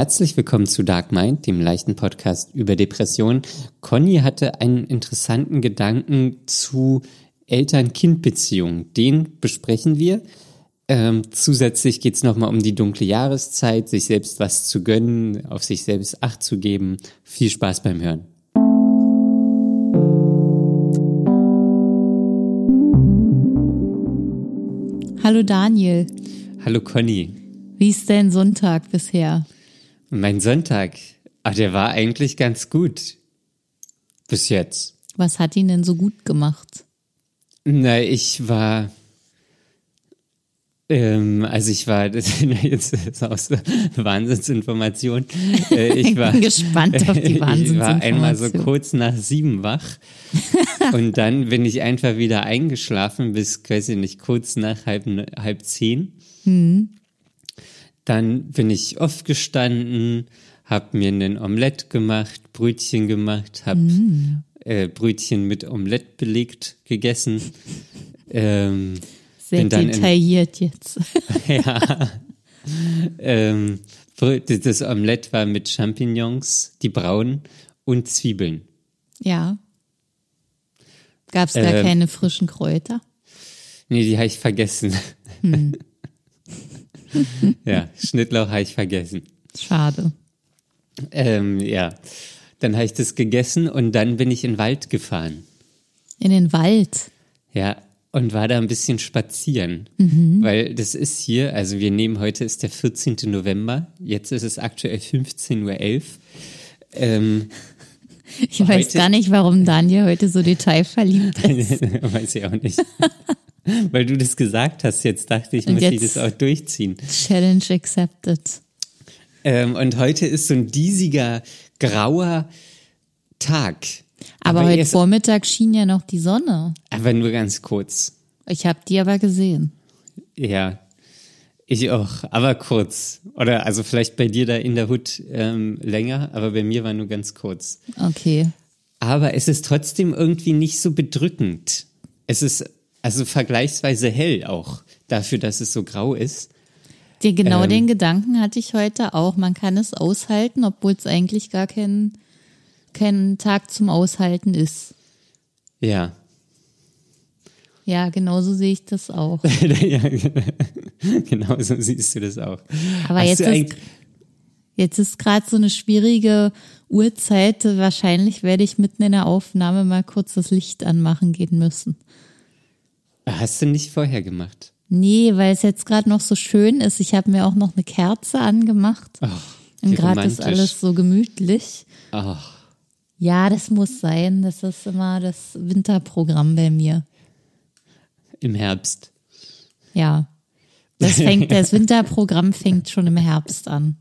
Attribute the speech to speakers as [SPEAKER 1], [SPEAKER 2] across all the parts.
[SPEAKER 1] Herzlich willkommen zu Dark Mind, dem leichten Podcast über Depressionen. Conny hatte einen interessanten Gedanken zu Eltern-Kind-Beziehungen. Den besprechen wir. Ähm, zusätzlich geht es nochmal um die dunkle Jahreszeit, sich selbst was zu gönnen, auf sich selbst Acht zu geben. Viel Spaß beim Hören.
[SPEAKER 2] Hallo Daniel.
[SPEAKER 1] Hallo Conny.
[SPEAKER 2] Wie ist dein Sonntag bisher?
[SPEAKER 1] Mein Sonntag, ah, der war eigentlich ganz gut. Bis jetzt.
[SPEAKER 2] Was hat ihn denn so gut gemacht?
[SPEAKER 1] Na, ich war. Ähm, also ich war, das jetzt ist auch so Wahnsinnsinformation. Äh, ich war
[SPEAKER 2] bin gespannt auf die Wahnsinnsinformation.
[SPEAKER 1] Ich war einmal so kurz nach sieben wach und dann bin ich einfach wieder eingeschlafen bis, weiß ich nicht, kurz nach halb, halb zehn.
[SPEAKER 2] Hm.
[SPEAKER 1] Dann bin ich aufgestanden, habe mir einen Omelett gemacht, Brötchen gemacht, habe
[SPEAKER 2] Mm.
[SPEAKER 1] äh, Brötchen mit Omelett belegt gegessen. Ähm,
[SPEAKER 2] Sehr
[SPEAKER 1] dann in-
[SPEAKER 2] detailliert jetzt.
[SPEAKER 1] ja. ähm, das Omelett war mit Champignons, die braunen, und Zwiebeln.
[SPEAKER 2] ja. Gab es da
[SPEAKER 1] Ähm.
[SPEAKER 2] keine frischen Kräuter?
[SPEAKER 1] Nee, die habe ich vergessen.
[SPEAKER 2] Hm.
[SPEAKER 1] ja, Schnittlauch habe ich vergessen.
[SPEAKER 2] Schade.
[SPEAKER 1] Ähm, ja, dann habe ich das gegessen und dann bin ich in den Wald gefahren.
[SPEAKER 2] In den Wald.
[SPEAKER 1] Ja, und war da ein bisschen spazieren.
[SPEAKER 2] Mhm.
[SPEAKER 1] Weil das ist hier, also wir nehmen heute ist der 14. November, jetzt ist es aktuell 15.11 Uhr. Ähm,
[SPEAKER 2] Ich weiß gar nicht, warum Daniel heute so detailverliebt ist.
[SPEAKER 1] weiß ich auch nicht. Weil du das gesagt hast, jetzt dachte ich, muss ich das auch durchziehen.
[SPEAKER 2] Challenge accepted.
[SPEAKER 1] Ähm, und heute ist so ein diesiger, grauer Tag.
[SPEAKER 2] Aber,
[SPEAKER 1] Aber
[SPEAKER 2] heute Vormittag schien ja noch die Sonne.
[SPEAKER 1] Aber nur ganz kurz.
[SPEAKER 2] Ich habe die aber gesehen.
[SPEAKER 1] Ja, ich auch, aber kurz. Oder also vielleicht bei dir da in der Hut ähm, länger, aber bei mir war nur ganz kurz.
[SPEAKER 2] Okay.
[SPEAKER 1] Aber es ist trotzdem irgendwie nicht so bedrückend. Es ist also vergleichsweise hell auch dafür, dass es so grau ist.
[SPEAKER 2] Den, genau
[SPEAKER 1] Ähm.
[SPEAKER 2] den Gedanken hatte ich heute auch. Man kann es aushalten, obwohl es eigentlich gar kein, kein Tag zum Aushalten ist.
[SPEAKER 1] Ja.
[SPEAKER 2] Ja, genauso sehe ich das auch.
[SPEAKER 1] ja genau so siehst du das auch.
[SPEAKER 2] Aber
[SPEAKER 1] Hast
[SPEAKER 2] jetzt ist, jetzt ist gerade so eine schwierige Uhrzeit. Wahrscheinlich werde ich mitten in der Aufnahme mal kurz das Licht anmachen gehen müssen.
[SPEAKER 1] Hast du nicht vorher gemacht?
[SPEAKER 2] Nee, weil es jetzt gerade noch so schön ist. Ich habe mir auch noch eine Kerze angemacht.
[SPEAKER 1] Ach,
[SPEAKER 2] Und
[SPEAKER 1] wie
[SPEAKER 2] gerade ist alles so gemütlich.
[SPEAKER 1] Ach,
[SPEAKER 2] Ja, das muss sein. Das ist immer das Winterprogramm bei mir.
[SPEAKER 1] im Herbst.
[SPEAKER 2] Ja. Das fängt, das Winterprogramm fängt schon im Herbst an.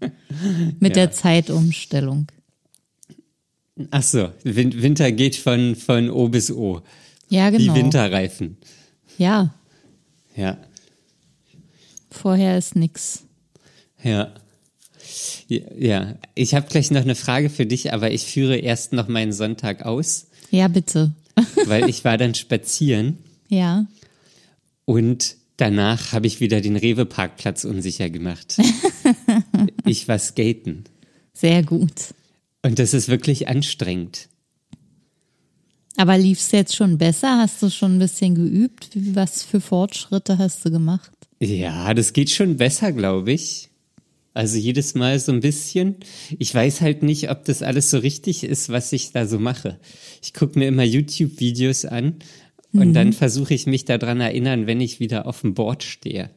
[SPEAKER 2] Mit
[SPEAKER 1] Ja.
[SPEAKER 2] der Zeitumstellung.
[SPEAKER 1] Ach so, Win Winter geht von, von O bis O.
[SPEAKER 2] Ja, genau.
[SPEAKER 1] Wie Winterreifen.
[SPEAKER 2] Ja,
[SPEAKER 1] Ja,
[SPEAKER 2] vorher ist nix.
[SPEAKER 1] ja. Ja, ja. ich habe gleich noch eine Frage für dich, aber ich führe erst noch meinen Sonntag aus,
[SPEAKER 2] Ja, bitte.
[SPEAKER 1] weil ich war dann spazieren
[SPEAKER 2] Ja.
[SPEAKER 1] und danach habe ich wieder den Rewe-Parkplatz unsicher gemacht. ich war skaten
[SPEAKER 2] Sehr gut.
[SPEAKER 1] und das ist wirklich anstrengend.
[SPEAKER 2] Aber lief's jetzt schon besser? Hast du schon ein bisschen geübt? Was für Fortschritte hast du gemacht?
[SPEAKER 1] Ja, das geht schon besser, glaube ich. Also jedes Mal so ein bisschen. Ich weiß halt nicht, ob das alles so richtig ist, was ich da so mache. Ich gucke mir immer YouTube-Videos an und dann versuche ich mich daran erinnern, wenn ich wieder auf dem Board stehe.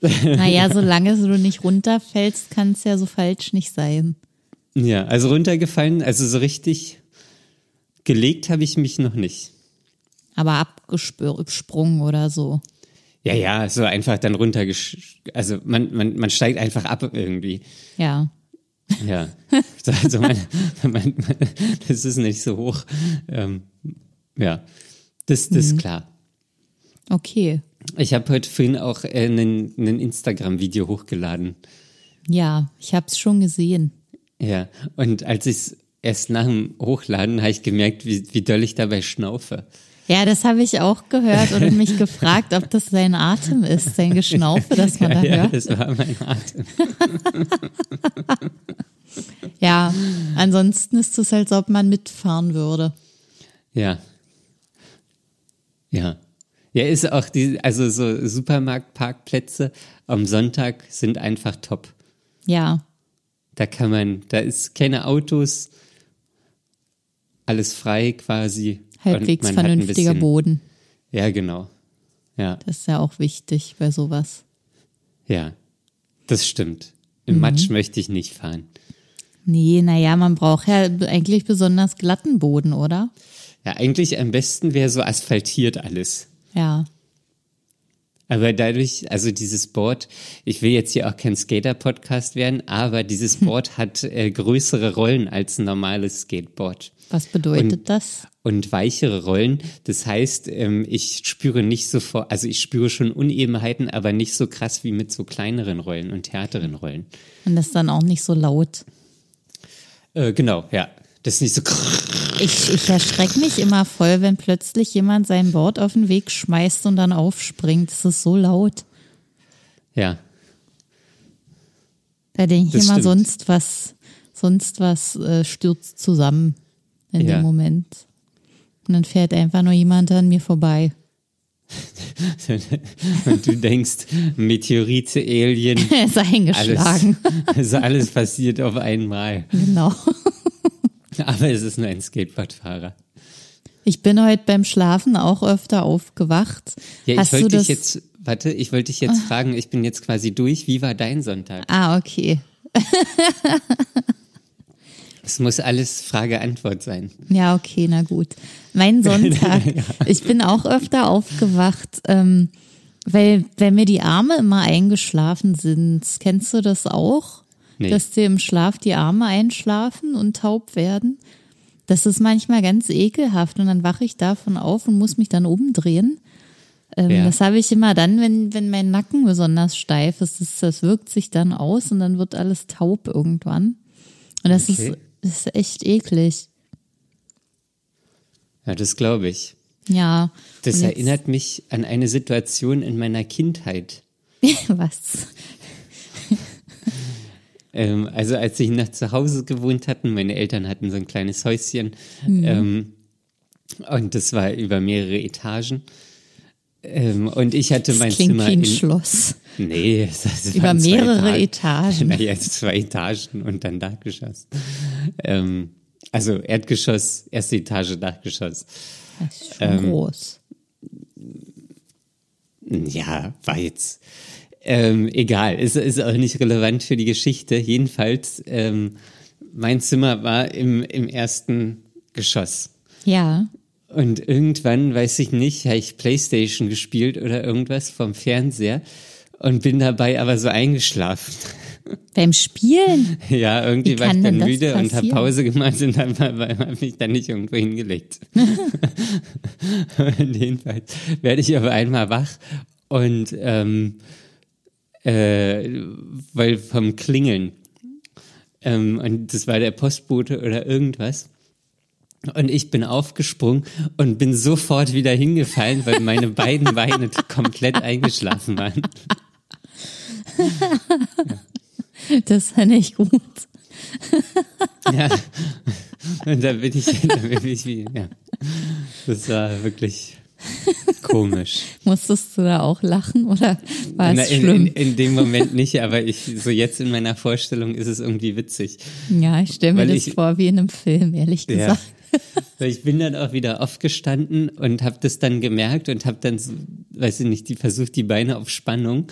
[SPEAKER 2] Naja, solange du nicht runterfällst, kann es ja so falsch nicht sein.
[SPEAKER 1] Ja, also runtergefallen, also so richtig gelegt habe ich mich noch nicht.
[SPEAKER 2] Aber abgesprungen oder so.
[SPEAKER 1] Ja, ja, so einfach dann runter, also man, man, man steigt einfach ab irgendwie.
[SPEAKER 2] Ja.
[SPEAKER 1] Ja, also mein, mein, mein, das ist nicht so hoch. Ähm, ja, das, das ist klar.
[SPEAKER 2] Okay.
[SPEAKER 1] Ich habe heute vorhin auch äh, einen Instagram-Video hochgeladen.
[SPEAKER 2] Ja, ich hab's schon gesehen.
[SPEAKER 1] Ja, und als ich es erst nach dem Hochladen habe ich gemerkt, wie, wie doll ich dabei schnaufe.
[SPEAKER 2] Ja, das habe ich auch gehört und mich gefragt, ob das sein Atem ist, sein Geschnaufe, das man
[SPEAKER 1] ja,
[SPEAKER 2] da
[SPEAKER 1] ja,
[SPEAKER 2] hört.
[SPEAKER 1] das war mein Atem.
[SPEAKER 2] Ja, ansonsten ist es, als ob man mitfahren würde.
[SPEAKER 1] Ja. Ja. Ja, ist auch die, also so Supermarktparkplätze am Sonntag sind einfach top.
[SPEAKER 2] Ja,
[SPEAKER 1] Da kann man, da ist keine Autos, alles frei quasi.
[SPEAKER 2] Halbwegs vernünftiger
[SPEAKER 1] bisschen-
[SPEAKER 2] Boden.
[SPEAKER 1] Ja, genau. Ja,
[SPEAKER 2] Das ist ja auch wichtig bei sowas.
[SPEAKER 1] ja. Das stimmt.
[SPEAKER 2] Mhm.
[SPEAKER 1] Im Matsch möchte ich nicht fahren.
[SPEAKER 2] Nee, naja, man braucht ja eigentlich besonders glatten Boden, oder?
[SPEAKER 1] Ja, eigentlich am besten wäre so asphaltiert alles.
[SPEAKER 2] Ja.
[SPEAKER 1] Aber dadurch, also dieses Board, ich will jetzt hier auch kein Skater-Podcast werden, aber dieses Board hat äh, größere Rollen als ein normales Skateboard.
[SPEAKER 2] Was bedeutet
[SPEAKER 1] Und-
[SPEAKER 2] das?
[SPEAKER 1] Und weichere Rollen. Das heißt, ähm, ich spüre nicht sofort, also ich spüre schon Unebenheiten, aber nicht so krass wie mit so kleineren Rollen und härteren Rollen.
[SPEAKER 2] Und das ist dann auch nicht so laut.
[SPEAKER 1] Äh, genau, ja. Das ist nicht so.
[SPEAKER 2] Ich, ich erschrecke mich immer voll, wenn plötzlich jemand sein Board auf den Weg schmeißt und dann aufspringt. Das ist so laut.
[SPEAKER 1] Ja,
[SPEAKER 2] Da denke ich
[SPEAKER 1] Das
[SPEAKER 2] immer,
[SPEAKER 1] stimmt.
[SPEAKER 2] sonst was, sonst was äh, stürzt zusammen in
[SPEAKER 1] Ja.
[SPEAKER 2] dem Moment. Und dann fährt einfach nur jemand an mir vorbei.
[SPEAKER 1] und du denkst, Meteorite, Alien,
[SPEAKER 2] Er ist
[SPEAKER 1] alles,
[SPEAKER 2] eingeschlagen.
[SPEAKER 1] also alles passiert auf einmal.
[SPEAKER 2] Genau.
[SPEAKER 1] Aber es ist nur ein Skateboardfahrer.
[SPEAKER 2] Ich bin heute beim Schlafen auch öfter aufgewacht.
[SPEAKER 1] Ja, ich
[SPEAKER 2] Hast
[SPEAKER 1] wollte dich jetzt, warte, ich wollte dich jetzt fragen, ich bin jetzt quasi durch. Wie war dein Sonntag?
[SPEAKER 2] ah, okay.
[SPEAKER 1] Es muss alles Frage-Antwort sein.
[SPEAKER 2] Ja, okay, na gut. Mein Sonntag. Ich bin auch öfter aufgewacht, ähm, weil, weil mir die Arme immer eingeschlafen sind. Kennst du das auch?
[SPEAKER 1] Nee.
[SPEAKER 2] Dass dir im Schlaf die Arme einschlafen und taub werden? Das ist manchmal ganz ekelhaft und dann wache ich davon auf und muss mich dann umdrehen. Ähm,
[SPEAKER 1] Ja.
[SPEAKER 2] Das habe ich immer dann, wenn, wenn mein Nacken besonders steif ist. Das, das wirkt sich dann aus und dann wird alles taub irgendwann. Und das
[SPEAKER 1] Okay.
[SPEAKER 2] ist, das ist echt eklig.
[SPEAKER 1] Ja, das glaube ich.
[SPEAKER 2] Ja.
[SPEAKER 1] Das erinnert mich an eine Situation in meiner Kindheit.
[SPEAKER 2] Was?
[SPEAKER 1] Ähm, also als ich noch zu Hause gewohnt hatten, meine Eltern hatten so ein kleines Häuschen ähm, und das war über mehrere Etagen. Ähm, und ich hatte mein
[SPEAKER 2] Das klingt
[SPEAKER 1] Zimmer
[SPEAKER 2] wie ein
[SPEAKER 1] in,
[SPEAKER 2] Schloss.
[SPEAKER 1] Nee, das
[SPEAKER 2] Über mehrere
[SPEAKER 1] Etagen.
[SPEAKER 2] Etagen.
[SPEAKER 1] Naja, zwei Etagen und dann Dachgeschoss. Ähm, also Erdgeschoss, erste Etage, Dachgeschoss.
[SPEAKER 2] Das ist schon
[SPEAKER 1] Ähm,
[SPEAKER 2] groß.
[SPEAKER 1] Ja, war jetzt ähm, egal. Ist, ist auch nicht relevant für die Geschichte. Jedenfalls, ähm, mein Zimmer war im, im ersten Geschoss.
[SPEAKER 2] Ja.
[SPEAKER 1] Und irgendwann, weiß ich nicht, habe ich Playstation gespielt oder irgendwas vom Fernseher und bin dabei aber so eingeschlafen.
[SPEAKER 2] Beim Spielen?
[SPEAKER 1] Ja, irgendwie
[SPEAKER 2] Wie
[SPEAKER 1] war ich dann müde und habe? Pause gemacht und dann habe mich dann nicht irgendwo hingelegt. und jedenfalls werde ich aber einmal wach und ähm, äh, weil vom Klingeln ähm, und das war der Postbote oder irgendwas. Und ich bin aufgesprungen und bin sofort wieder hingefallen, weil meine beiden Beine komplett eingeschlafen waren.
[SPEAKER 2] Das fand ich gut.
[SPEAKER 1] Ja. Und da bin ich, da bin ich wie, ja. Das war wirklich komisch.
[SPEAKER 2] Musstest du da auch lachen oder war
[SPEAKER 1] Na,
[SPEAKER 2] es
[SPEAKER 1] in,
[SPEAKER 2] schlimm?
[SPEAKER 1] in, in dem Moment nicht, aber ich, so jetzt in meiner Vorstellung ist es irgendwie witzig.
[SPEAKER 2] ja, ich stelle mir
[SPEAKER 1] weil
[SPEAKER 2] das
[SPEAKER 1] ich-
[SPEAKER 2] vor wie in einem Film, ehrlich
[SPEAKER 1] Ja.
[SPEAKER 2] gesagt.
[SPEAKER 1] Ich bin dann auch wieder aufgestanden und habe das dann gemerkt und habe dann, weiß ich nicht, die versucht, die Beine auf Spannung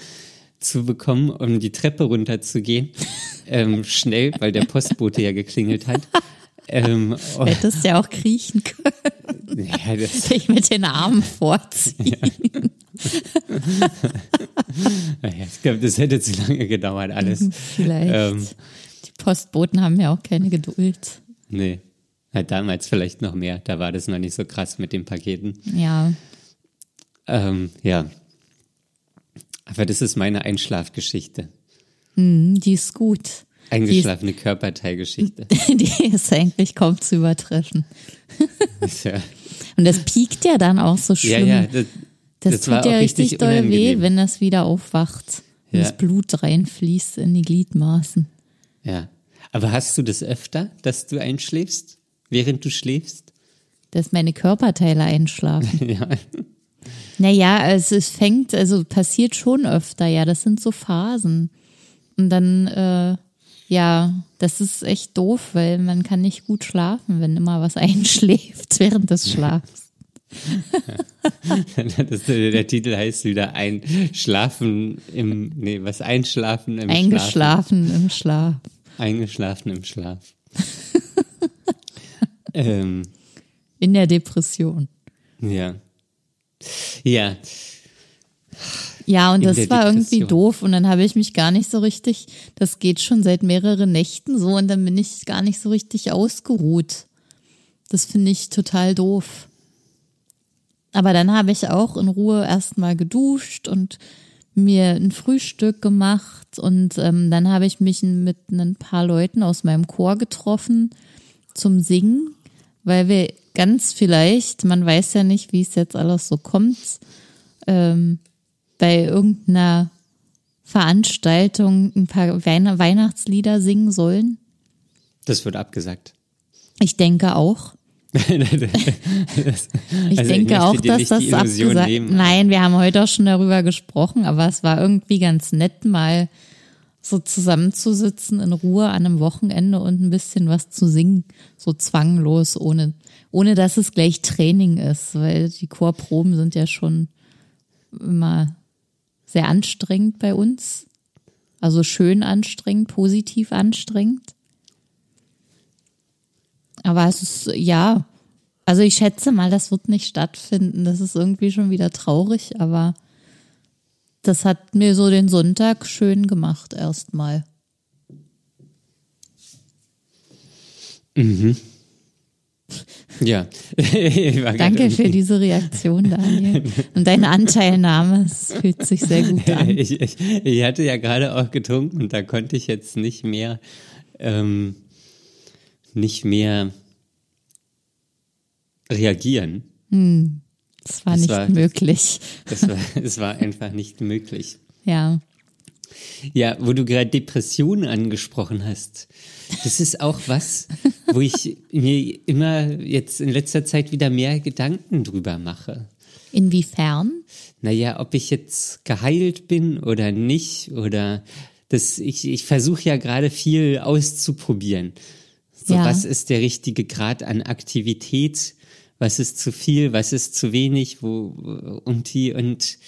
[SPEAKER 1] zu bekommen, um die Treppe runterzugehen. ähm, schnell, weil der Postbote ja geklingelt hat. Ähm, und,
[SPEAKER 2] Hättest ja auch kriechen können,
[SPEAKER 1] ja, das,
[SPEAKER 2] dich mit den Armen vorziehen.
[SPEAKER 1] naja, ich glaube, das hätte zu lange gedauert, alles.
[SPEAKER 2] Vielleicht.
[SPEAKER 1] Ähm,
[SPEAKER 2] Die Postboten haben ja auch keine Geduld.
[SPEAKER 1] nee. Halt damals vielleicht noch mehr. Da war das noch nicht so krass mit den Paketen.
[SPEAKER 2] Ja.
[SPEAKER 1] Ähm, ja. Aber das ist meine Einschlafgeschichte.
[SPEAKER 2] Hm, die ist gut.
[SPEAKER 1] Eingeschlafene Körperteilgeschichte.
[SPEAKER 2] Die ist eigentlich kaum zu übertreffen.
[SPEAKER 1] Ist ja,
[SPEAKER 2] Und das piekt ja dann auch so schlimm.
[SPEAKER 1] Ja, ja, das,
[SPEAKER 2] das,
[SPEAKER 1] das
[SPEAKER 2] tut
[SPEAKER 1] war
[SPEAKER 2] ja
[SPEAKER 1] auch
[SPEAKER 2] richtig,
[SPEAKER 1] richtig
[SPEAKER 2] doll weh, wenn das wieder aufwacht. Und
[SPEAKER 1] Ja.
[SPEAKER 2] das Blut reinfließt in die Gliedmaßen.
[SPEAKER 1] ja. Aber hast du das öfter, dass du einschläfst, während du schläfst?
[SPEAKER 2] Dass meine Körperteile einschlafen.
[SPEAKER 1] ja.
[SPEAKER 2] Naja, also es fängt, also passiert schon öfter, ja, das sind so Phasen. Und dann, äh, ja, das ist echt doof, weil man kann nicht gut schlafen, wenn immer was einschläft während des Schlafs.
[SPEAKER 1] Das, der Titel heißt wieder Einschlafen im, nee, was Einschlafen im Schlaf.
[SPEAKER 2] Eingeschlafen im Schlaf.
[SPEAKER 1] Eingeschlafen im Schlaf. ähm,
[SPEAKER 2] In der Depression.
[SPEAKER 1] ja. Ja,
[SPEAKER 2] Ja, und das war irgendwie
[SPEAKER 1] Depression.
[SPEAKER 2] doof und dann habe ich mich gar nicht so richtig, das geht schon seit mehreren Nächten so und dann bin ich gar nicht so richtig ausgeruht. Das finde ich total doof. Aber dann habe ich auch in Ruhe erstmal geduscht und mir ein Frühstück gemacht und ähm, dann habe ich mich mit ein paar Leuten aus meinem Chor getroffen zum Singen, weil wir ganz vielleicht, man weiß ja nicht, wie es jetzt alles so kommt, ähm, bei irgendeiner Veranstaltung ein paar Weihn Weihnachtslieder singen sollen.
[SPEAKER 1] das wird abgesagt.
[SPEAKER 2] Ich denke auch. Ich
[SPEAKER 1] Also
[SPEAKER 2] denke
[SPEAKER 1] möchte
[SPEAKER 2] auch, dass das abgesagt.
[SPEAKER 1] nehmen,
[SPEAKER 2] Nein, wir haben heute auch schon darüber gesprochen, aber es war irgendwie ganz nett, mal so zusammenzusitzen in Ruhe an einem Wochenende und ein bisschen was zu singen, so zwanglos, ohne, ohne dass es gleich Training ist, weil die Chorproben sind ja schon immer sehr anstrengend bei uns. Also schön anstrengend, positiv anstrengend. Aber es ist, ja, also ich schätze mal, das wird nicht stattfinden. Das ist irgendwie schon wieder traurig, aber das hat mir so den Sonntag schön gemacht erstmal.
[SPEAKER 1] Ja.
[SPEAKER 2] Danke für diese Reaktion, Daniel. Und deine Anteilnahme. Es fühlt sich sehr gut an.
[SPEAKER 1] Ich, ich, ich hatte ja gerade auch getrunken und da konnte ich jetzt nicht mehr, ähm, nicht mehr reagieren.
[SPEAKER 2] Das war
[SPEAKER 1] Das
[SPEAKER 2] nicht
[SPEAKER 1] war-
[SPEAKER 2] möglich.
[SPEAKER 1] Das war, es war einfach nicht möglich.
[SPEAKER 2] Ja.
[SPEAKER 1] Ja, wo du gerade Depressionen angesprochen hast. Das ist auch was, wo ich mir immer jetzt in letzter Zeit wieder mehr Gedanken drüber mache.
[SPEAKER 2] Inwiefern?
[SPEAKER 1] Naja, ob ich jetzt geheilt bin oder nicht oder das, ich, ich versuche ja gerade viel auszuprobieren. So,
[SPEAKER 2] Ja.
[SPEAKER 1] was ist der richtige Grad an Aktivität? Was ist zu viel? Was ist zu wenig? Wo, und die, und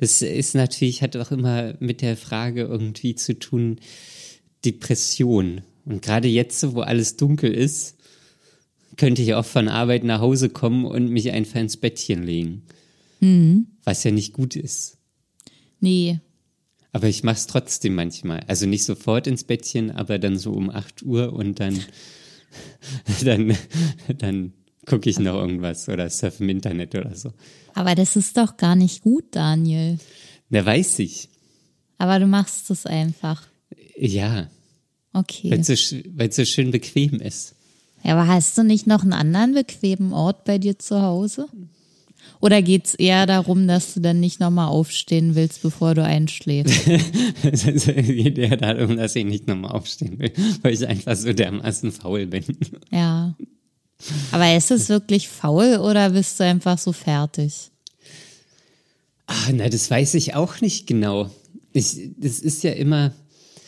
[SPEAKER 1] das ist natürlich, hat auch immer mit der Frage irgendwie zu tun, Depression. Und gerade jetzt, wo alles dunkel ist, könnte ich auch von Arbeit nach Hause kommen und mich einfach ins Bettchen legen. Was ja nicht gut ist.
[SPEAKER 2] Nee.
[SPEAKER 1] Aber ich mach's trotzdem manchmal. Also nicht sofort ins Bettchen, aber dann so um 8 Uhr und dann, dann, dann gucke ich noch irgendwas oder surfe im Internet oder so.
[SPEAKER 2] Aber das ist doch gar nicht gut, Daniel.
[SPEAKER 1] Na, weiß ich.
[SPEAKER 2] Aber du machst es einfach.
[SPEAKER 1] Ja,
[SPEAKER 2] Okay.
[SPEAKER 1] weil es so, so schön bequem ist.
[SPEAKER 2] Ja, aber hast du nicht noch einen anderen bequemen Ort bei dir zu Hause? Oder geht's eher darum, dass du dann nicht nochmal aufstehen willst, bevor du einschläfst?
[SPEAKER 1] Es geht eher darum, dass ich nicht nochmal aufstehen will, weil ich einfach so dermaßen faul bin.
[SPEAKER 2] Ja. Aber ist es wirklich faul oder bist du einfach so fertig?
[SPEAKER 1] Ah, na, das weiß ich auch nicht genau. Ich, das ist ja immer,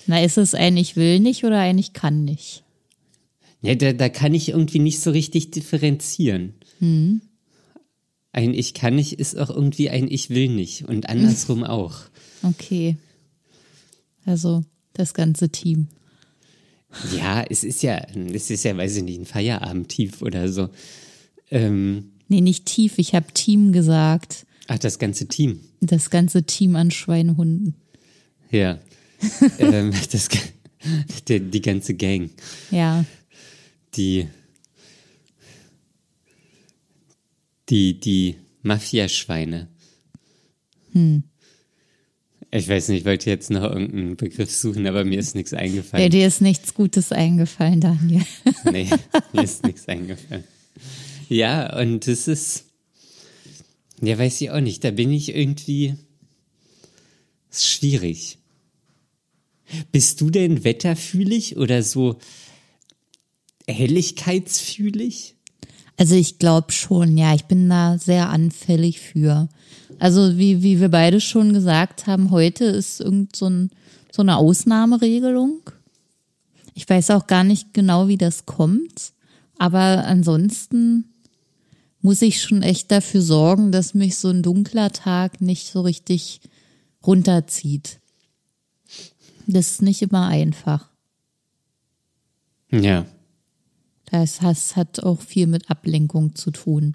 [SPEAKER 2] Na, ist es ein Ich will nicht oder ein Ich kann nicht?
[SPEAKER 1] Ja, da, da kann ich irgendwie nicht so richtig differenzieren. Ein Ich kann nicht ist auch irgendwie ein Ich will nicht und andersrum auch.
[SPEAKER 2] Okay. Also das ganze Team.
[SPEAKER 1] Ja, es ist ja, es ist ja, weiß ich nicht, ein Feierabendtief oder so. Ähm,
[SPEAKER 2] Nee, nicht tief. Ich habe Team gesagt.
[SPEAKER 1] ach, das ganze Team.
[SPEAKER 2] Das ganze Team an Schweinehunden.
[SPEAKER 1] Ja. ähm, das, der, die ganze Gang.
[SPEAKER 2] Ja.
[SPEAKER 1] Die, die, die Mafiaschweine. Ich weiß nicht, ich wollte jetzt noch irgendeinen Begriff suchen, aber mir ist nichts
[SPEAKER 2] Ja,
[SPEAKER 1] eingefallen.
[SPEAKER 2] dir ist nichts Gutes eingefallen, Daniel.
[SPEAKER 1] Nee, mir ist nichts eingefallen. Ja, und das ist, ja, weiß ich auch nicht, da bin ich irgendwie, ist schwierig. Bist du denn wetterfühlig oder so helligkeitsfühlig?
[SPEAKER 2] Also ich glaube schon, ja, ich bin da sehr anfällig für. Also wie, wie wir beide schon gesagt haben, heute ist irgend so, ein, so eine Ausnahmeregelung. Ich weiß auch gar nicht genau, wie das kommt. Aber ansonsten muss ich schon echt dafür sorgen, dass mich so ein dunkler Tag nicht so richtig runterzieht. Das ist nicht immer einfach.
[SPEAKER 1] Ja.
[SPEAKER 2] Das, das hat auch viel mit Ablenkung zu tun.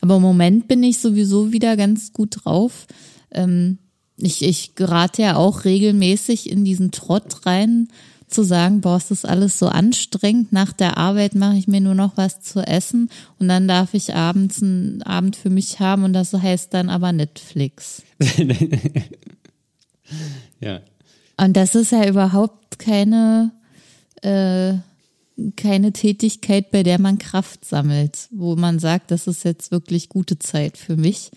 [SPEAKER 2] Aber im Moment bin ich sowieso wieder ganz gut drauf. Ähm, ich, ich gerate ja auch regelmäßig in diesen Trott rein, zu sagen, boah, ist das alles so anstrengend. Nach der Arbeit mache ich mir nur noch was zu essen und dann darf ich abends einen Abend für mich haben und das heißt dann aber Netflix.
[SPEAKER 1] ja.
[SPEAKER 2] Und das ist ja überhaupt keine, äh, keine Tätigkeit, bei der man Kraft sammelt, wo man sagt, das ist jetzt wirklich gute Zeit für mich,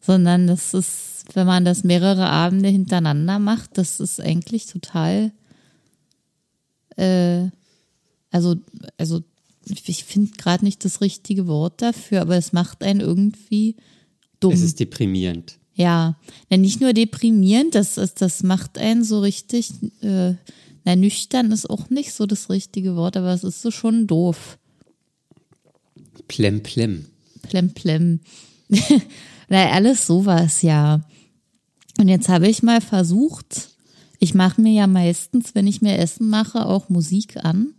[SPEAKER 2] sondern das ist, wenn man das mehrere Abende hintereinander macht, das ist eigentlich total, äh, also, also ich finde gerade nicht das richtige Wort dafür, aber es macht einen irgendwie dumm.
[SPEAKER 1] Es ist deprimierend.
[SPEAKER 2] Ja, nicht nur deprimierend, das, das macht einen so richtig, äh, na, nüchtern ist auch nicht so das richtige Wort, aber es ist so schon doof.
[SPEAKER 1] Plem, plem.
[SPEAKER 2] Plem, plem. na, alles sowas, ja. Und jetzt habe ich mal versucht, ich mache mir ja meistens, wenn ich mir Essen mache, auch Musik an.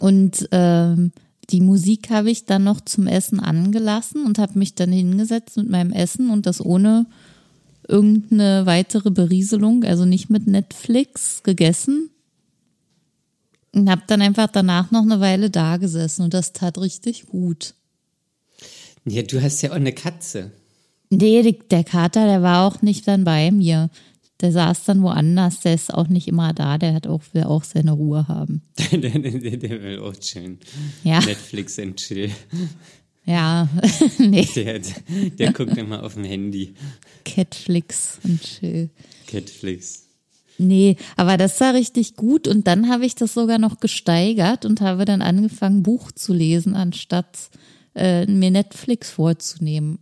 [SPEAKER 2] Und ähm, die Musik habe ich dann noch zum Essen angelassen und habe mich dann hingesetzt mit meinem Essen und das ohne irgendeine weitere Berieselung, also nicht mit Netflix gegessen. Und habe dann einfach danach noch eine Weile da gesessen und das tat richtig gut.
[SPEAKER 1] Ja, du hast ja auch eine Katze.
[SPEAKER 2] Nee, der Kater, der war auch nicht dann bei mir. Der saß dann woanders, der ist auch nicht immer da, der hat auch, will auch seine Ruhe haben.
[SPEAKER 1] der, der, der, will auch chillen.
[SPEAKER 2] Ja.
[SPEAKER 1] Netflix and chill.
[SPEAKER 2] Ja, nee.
[SPEAKER 1] Der, der guckt immer auf dem Handy.
[SPEAKER 2] Catflix und chill.
[SPEAKER 1] Catflix.
[SPEAKER 2] Nee, aber das war richtig gut und dann habe ich das sogar noch gesteigert und habe dann angefangen, Buch zu lesen, anstatt äh, mir Netflix vorzunehmen.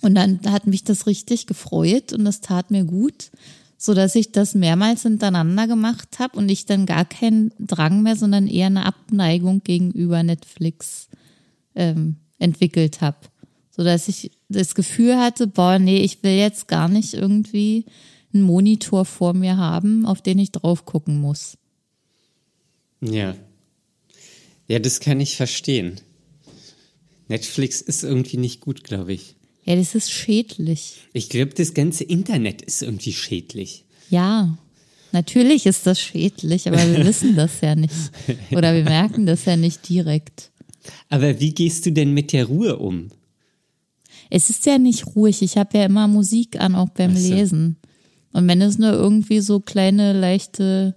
[SPEAKER 2] Und dann hat mich das richtig gefreut und das tat mir gut, so dass ich das mehrmals hintereinander gemacht habe und ich dann gar keinen Drang mehr, sondern eher eine Abneigung gegenüber Netflix ähm, entwickelt habe, so dass ich das Gefühl hatte, boah, nee, ich will jetzt gar nicht irgendwie einen Monitor vor mir haben, auf den ich drauf gucken muss.
[SPEAKER 1] Ja. Ja, das kann ich verstehen. Netflix ist irgendwie nicht gut, glaube ich.
[SPEAKER 2] Ja, das ist schädlich.
[SPEAKER 1] Ich glaube, das ganze Internet ist irgendwie schädlich.
[SPEAKER 2] Ja, natürlich ist das schädlich, aber wir wissen das ja nicht. Oder wir merken das ja nicht direkt.
[SPEAKER 1] Aber wie gehst du denn mit der Ruhe um?
[SPEAKER 2] Es ist ja nicht ruhig. Ich habe ja immer Musik an, auch beim so. Lesen. Und wenn es nur irgendwie so kleine, leichte,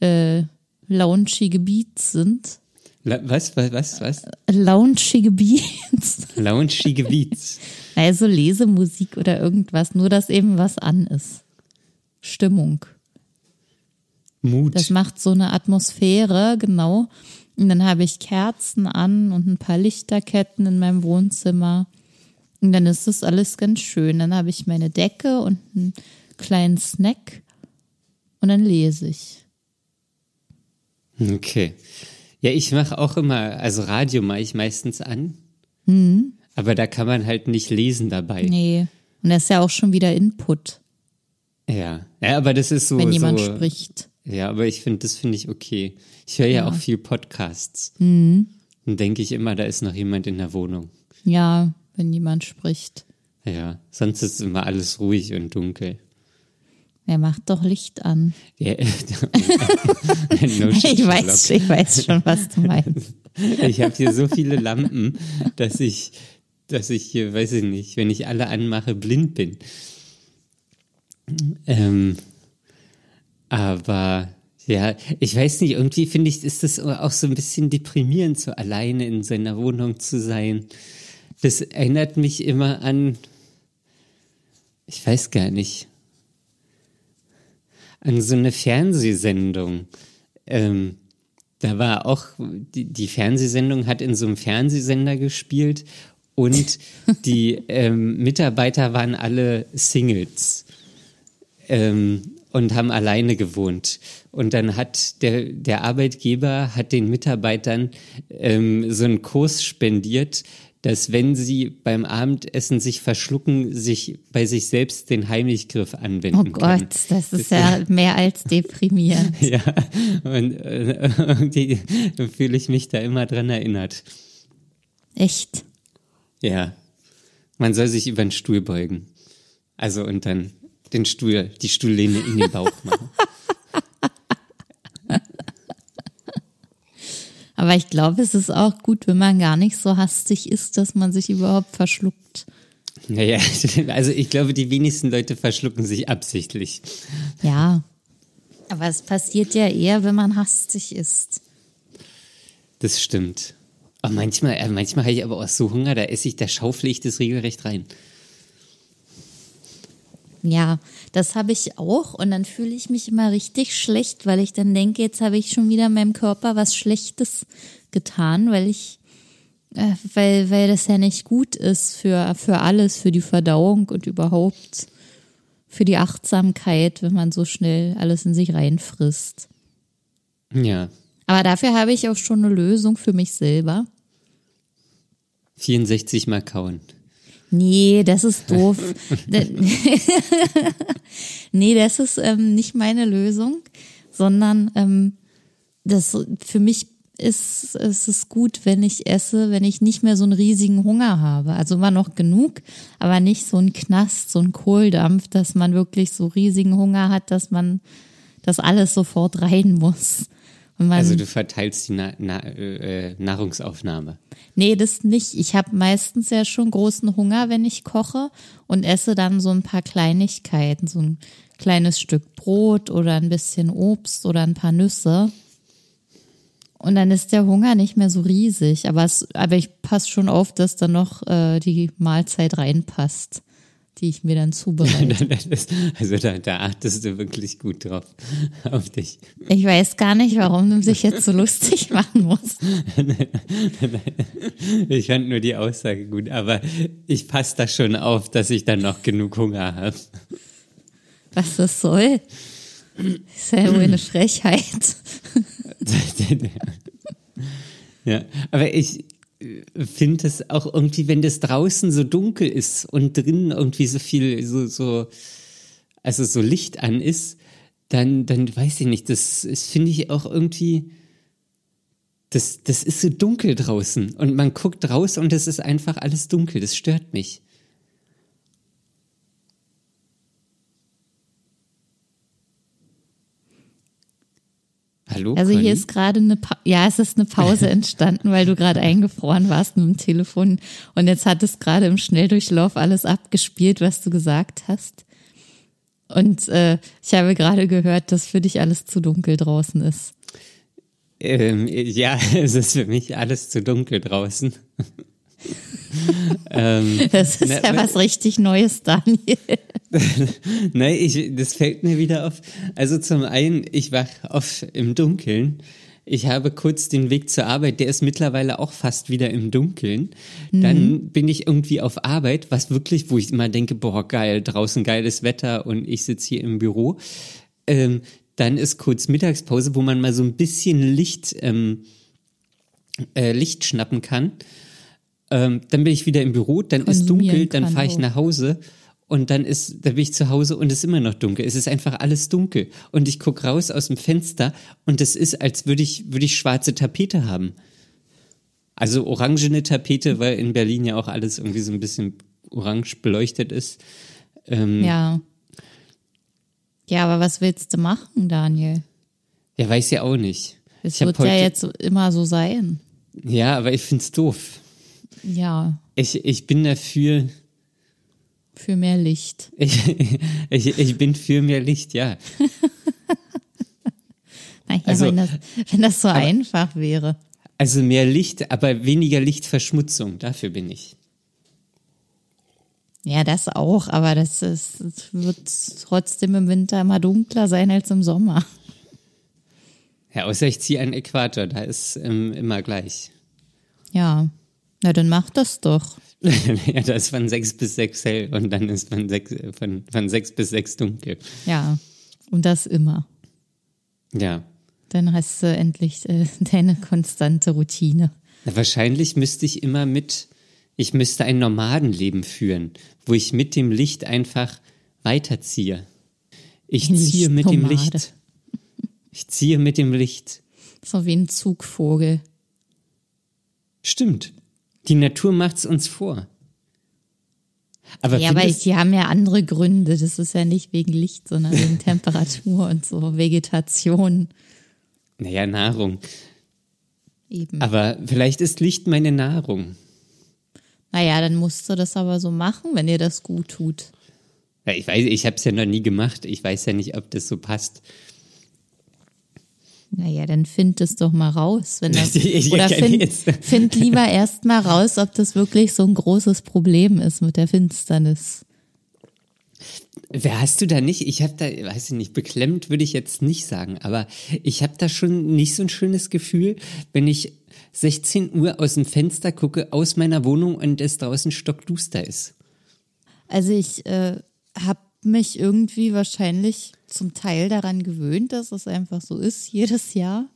[SPEAKER 2] äh, launchige Beats sind,
[SPEAKER 1] was, was, was, was?
[SPEAKER 2] Launchige Beats.
[SPEAKER 1] Launchige Beats.
[SPEAKER 2] Also Lesemusik oder irgendwas, nur dass eben was an ist. Stimmung.
[SPEAKER 1] Mut.
[SPEAKER 2] Das macht so eine Atmosphäre, genau. Und dann habe ich Kerzen an und ein paar Lichterketten in meinem Wohnzimmer. Und dann ist das alles ganz schön. Dann habe ich meine Decke und einen kleinen Snack und dann lese ich.
[SPEAKER 1] Okay. Ja, ich mache auch immer, also Radio mache ich meistens an.
[SPEAKER 2] Mhm.
[SPEAKER 1] Aber da kann man halt nicht lesen dabei.
[SPEAKER 2] Nee. Und das ist ja auch schon wieder Input.
[SPEAKER 1] Ja. Ja, aber das ist so.
[SPEAKER 2] Wenn jemand
[SPEAKER 1] so,
[SPEAKER 2] spricht.
[SPEAKER 1] Ja, aber ich finde, das finde ich okay. Ich höre ja. ja. auch viel Podcasts.
[SPEAKER 2] Mhm.
[SPEAKER 1] Dann denke ich immer, da ist noch jemand in der Wohnung.
[SPEAKER 2] Ja, wenn jemand spricht.
[SPEAKER 1] Ja, sonst ist immer alles ruhig und dunkel.
[SPEAKER 2] Er macht doch Licht an.
[SPEAKER 1] Ja, no
[SPEAKER 2] ich, weiß, ich weiß schon, was du meinst.
[SPEAKER 1] ich habe hier so viele Lampen, dass ich, dass ich hier, weiß ich nicht, wenn ich alle anmache, blind bin. Ähm, aber Ja, ich weiß nicht, irgendwie finde ich, ist das auch so ein bisschen deprimierend, so alleine in seiner Wohnung zu sein. Das erinnert mich immer an, ich weiß gar nicht, an so eine Fernsehsendung. Ähm, da war auch, die, die Fernsehsendung hat in so einem Fernsehsender gespielt und die ähm, Mitarbeiter waren alle Singles ähm, und haben alleine gewohnt. Und dann hat der, der Arbeitgeber hat den Mitarbeitern ähm, so einen Kurs spendiert, dass wenn sie beim Abendessen sich verschlucken, sich bei sich selbst den Heimlichgriff anwenden
[SPEAKER 2] Oh Gott,
[SPEAKER 1] können.
[SPEAKER 2] das ist ja mehr als deprimierend.
[SPEAKER 1] Ja, und äh, irgendwie fühle ich mich da immer dran erinnert.
[SPEAKER 2] Echt.
[SPEAKER 1] Ja, man soll sich über den Stuhl beugen. Also und dann den Stuhl, die Stuhllehne in den Bauch machen.
[SPEAKER 2] Aber ich glaube, es ist auch gut, wenn man gar nicht so hastig ist, dass man sich überhaupt verschluckt.
[SPEAKER 1] Naja, also ich glaube, die wenigsten Leute verschlucken sich absichtlich.
[SPEAKER 2] Ja. Aber es passiert ja eher, wenn man hastig ist.
[SPEAKER 1] Das stimmt. Aber manchmal, äh, manchmal habe ich aber auch so Hunger, da esse ich, da schaufle ich das regelrecht rein.
[SPEAKER 2] Ja, das habe ich auch und dann fühle ich mich immer richtig schlecht, weil ich dann denke, jetzt habe ich schon wieder meinem Körper was Schlechtes getan, weil ich, äh, weil, weil das ja nicht gut ist für, für alles, für die Verdauung und überhaupt für die Achtsamkeit, wenn man so schnell alles in sich reinfrisst.
[SPEAKER 1] Ja,
[SPEAKER 2] Aber dafür habe ich auch schon eine Lösung für mich selber.
[SPEAKER 1] 64 mal kauen.
[SPEAKER 2] Nee, das ist doof. nee, das ist ähm, nicht meine Lösung, sondern ähm, das für mich ist es ist gut, wenn ich esse, wenn ich nicht mehr so einen riesigen Hunger habe. Also immer noch genug, aber nicht so ein Knast, so ein Kohldampf, dass man wirklich so riesigen Hunger hat, dass man das alles sofort rein muss.
[SPEAKER 1] Also du verteilst die Na Na äh, Nahrungsaufnahme.
[SPEAKER 2] Nee, das nicht. Ich habe meistens ja schon großen Hunger, wenn ich koche und esse dann so ein paar Kleinigkeiten, so ein kleines Stück Brot oder ein bisschen Obst oder ein paar Nüsse. Und dann ist der Hunger nicht mehr so riesig, aber, es, aber ich passe schon auf, dass da noch äh, die Mahlzeit reinpasst, die ich mir dann zubereite.
[SPEAKER 1] Das- also da, da achtest du wirklich gut drauf auf dich.
[SPEAKER 2] Ich weiß gar nicht, warum du dich jetzt so lustig machen musst.
[SPEAKER 1] Ich fand nur die Aussage gut, aber ich passe da schon auf, dass ich dann noch genug Hunger habe.
[SPEAKER 2] Was das soll? Ist ja wohl eine Frechheit.
[SPEAKER 1] ja, aber ich finde es auch irgendwie, wenn das draußen so dunkel ist und drinnen irgendwie so viel, so, so, also so Licht an ist, dann, dann weiß ich nicht, das ist, finde ich auch irgendwie, das, das ist so dunkel draußen und man guckt raus und es ist einfach alles dunkel, das stört mich. Hallo?
[SPEAKER 2] Also
[SPEAKER 1] Conny?
[SPEAKER 2] hier ist gerade eine, pa ja, es ist eine Pause entstanden, weil du gerade eingefroren warst mit dem Telefon und jetzt hat es gerade im Schnelldurchlauf alles abgespielt, was du gesagt hast. Und äh, ich habe gerade gehört, dass für dich alles zu dunkel draußen ist.
[SPEAKER 1] Ähm, ja, es ist für mich alles zu dunkel draußen. Ähm,
[SPEAKER 2] Das ist
[SPEAKER 1] Na,
[SPEAKER 2] ja
[SPEAKER 1] na-
[SPEAKER 2] was richtig Neues, Daniel.
[SPEAKER 1] nein, ich, das fällt mir wieder auf. Also zum einen, ich wach auf im Dunkeln. Ich habe kurz den Weg zur Arbeit, der ist mittlerweile auch fast wieder im Dunkeln. Dann bin ich irgendwie auf Arbeit, was wirklich, wo ich immer denke, boah, geil, draußen geiles Wetter und ich sitze hier im Büro. Ähm, dann ist kurz Mittagspause, wo man mal so ein bisschen Licht, ähm, äh, Licht schnappen kann. Ähm, dann bin ich wieder im Büro, dann ist dunkel, dann fahre ich nach Hause und dann ist, dann bin ich zu Hause und es ist immer noch dunkel. Es ist einfach alles dunkel und ich guck raus aus dem Fenster und es ist, als würde ich, würde ich schwarze Tapete haben. Also orangene Tapete, weil in Berlin ja auch alles irgendwie so ein bisschen orange beleuchtet ist. Ähm,
[SPEAKER 2] Ja. Ja, aber was willst du machen, Daniel?
[SPEAKER 1] ja, weiß ja auch nicht.
[SPEAKER 2] Es wird ja jetzt immer so sein.
[SPEAKER 1] Ja, aber ich find's doof.
[SPEAKER 2] Ja,
[SPEAKER 1] Ich, ich bin dafür,
[SPEAKER 2] für mehr Licht.
[SPEAKER 1] ich, ich, ich bin für mehr Licht, ja. Also,
[SPEAKER 2] wenn, das, wenn das so einfach wäre.
[SPEAKER 1] also mehr Licht, aber weniger Lichtverschmutzung. Dafür bin ich.
[SPEAKER 2] Ja, das auch, aber das, ist, es wird trotzdem im Winter immer dunkler sein als im Sommer.
[SPEAKER 1] Ja, außer ich ziehe einen Äquator, da ist ähm, immer gleich.
[SPEAKER 2] Ja, na dann mach das doch.
[SPEAKER 1] ja, da ist von sechs bis sechs hell und dann ist von sechs, von, von sechs bis sechs dunkel.
[SPEAKER 2] Ja, und das immer.
[SPEAKER 1] Ja.
[SPEAKER 2] Dann hast du endlich äh, deine konstante Routine.
[SPEAKER 1] Na, wahrscheinlich müsste ich immer mit, ich müsste ein Nomadenleben führen, wo ich mit dem Licht einfach weiterziehe. Ich ziehe mit dem
[SPEAKER 2] Lichtnomade.
[SPEAKER 1] Licht. Ich ziehe mit dem Licht.
[SPEAKER 2] So wie ein Zugvogel.
[SPEAKER 1] Stimmt. Die Natur macht's uns vor. Aber
[SPEAKER 2] Ja, aber die haben ja andere Gründe. Das ist ja nicht wegen Licht, sondern wegen Temperatur und so Vegetation
[SPEAKER 1] naja, Nahrung.
[SPEAKER 2] eben.
[SPEAKER 1] Aber vielleicht ist Licht meine Nahrung.
[SPEAKER 2] Naja, dann musst du das aber so machen, wenn dir das gut tut.
[SPEAKER 1] Ja, ich weiß, ich habe es ja noch nie gemacht. Ich weiß ja nicht, ob das so passt.
[SPEAKER 2] Naja, dann find es doch mal raus. Wenn das,
[SPEAKER 1] Ich
[SPEAKER 2] oder find, find lieber erst mal raus, ob das wirklich so ein großes Problem ist mit der Finsternis.
[SPEAKER 1] Wer hast du da nicht? Ich habe da, weiß ich nicht, beklemmt würde ich jetzt nicht sagen, aber ich habe da schon nicht so ein schönes Gefühl, wenn ich 16 Uhr aus dem Fenster gucke, aus meiner Wohnung und es draußen stockduster ist.
[SPEAKER 2] Also ich äh, habe mich irgendwie wahrscheinlich zum Teil daran gewöhnt, dass es einfach so ist, jedes Jahr.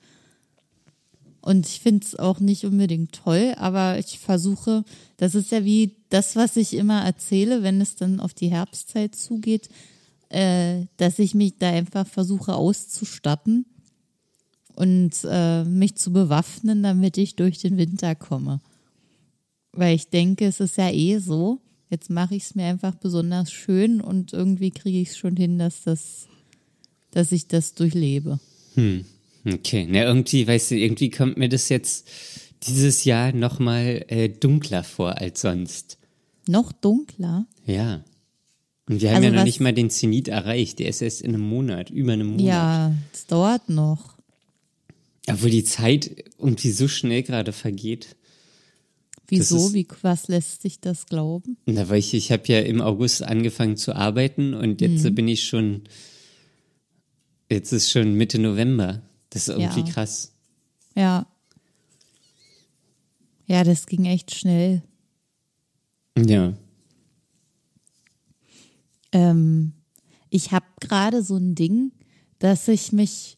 [SPEAKER 2] Und ich finde es auch nicht unbedingt toll, aber ich versuche, das ist ja wie das, was ich immer erzähle, wenn es dann auf die Herbstzeit zugeht, äh, dass ich mich da einfach versuche auszustatten und äh, mich zu bewaffnen, damit ich durch den Winter komme. Weil ich denke, es ist ja eh so. Jetzt mache ich es mir einfach besonders schön und irgendwie kriege ich es schon hin, dass das, dass ich das durchlebe.
[SPEAKER 1] Okay, na irgendwie, weißt du, irgendwie kommt mir das jetzt dieses Jahr nochmal äh, dunkler vor als sonst.
[SPEAKER 2] Noch dunkler.
[SPEAKER 1] Ja. Und wir haben
[SPEAKER 2] Also
[SPEAKER 1] ja noch nicht mal den Zenit erreicht. Der ist erst in einem Monat, über einem Monat.
[SPEAKER 2] Ja, es dauert noch.
[SPEAKER 1] Obwohl die Zeit irgendwie so schnell gerade vergeht.
[SPEAKER 2] Wieso?
[SPEAKER 1] ist-
[SPEAKER 2] Wie was lässt sich das glauben?
[SPEAKER 1] Na, weil ich, ich habe ja im August angefangen zu arbeiten und jetzt
[SPEAKER 2] Mhm.
[SPEAKER 1] bin ich schon, jetzt ist schon Mitte November. Das ist irgendwie
[SPEAKER 2] Ja.
[SPEAKER 1] krass.
[SPEAKER 2] Ja. Ja, das ging echt schnell.
[SPEAKER 1] Ja.
[SPEAKER 2] Ähm, ich habe gerade so ein Ding, dass ich mich,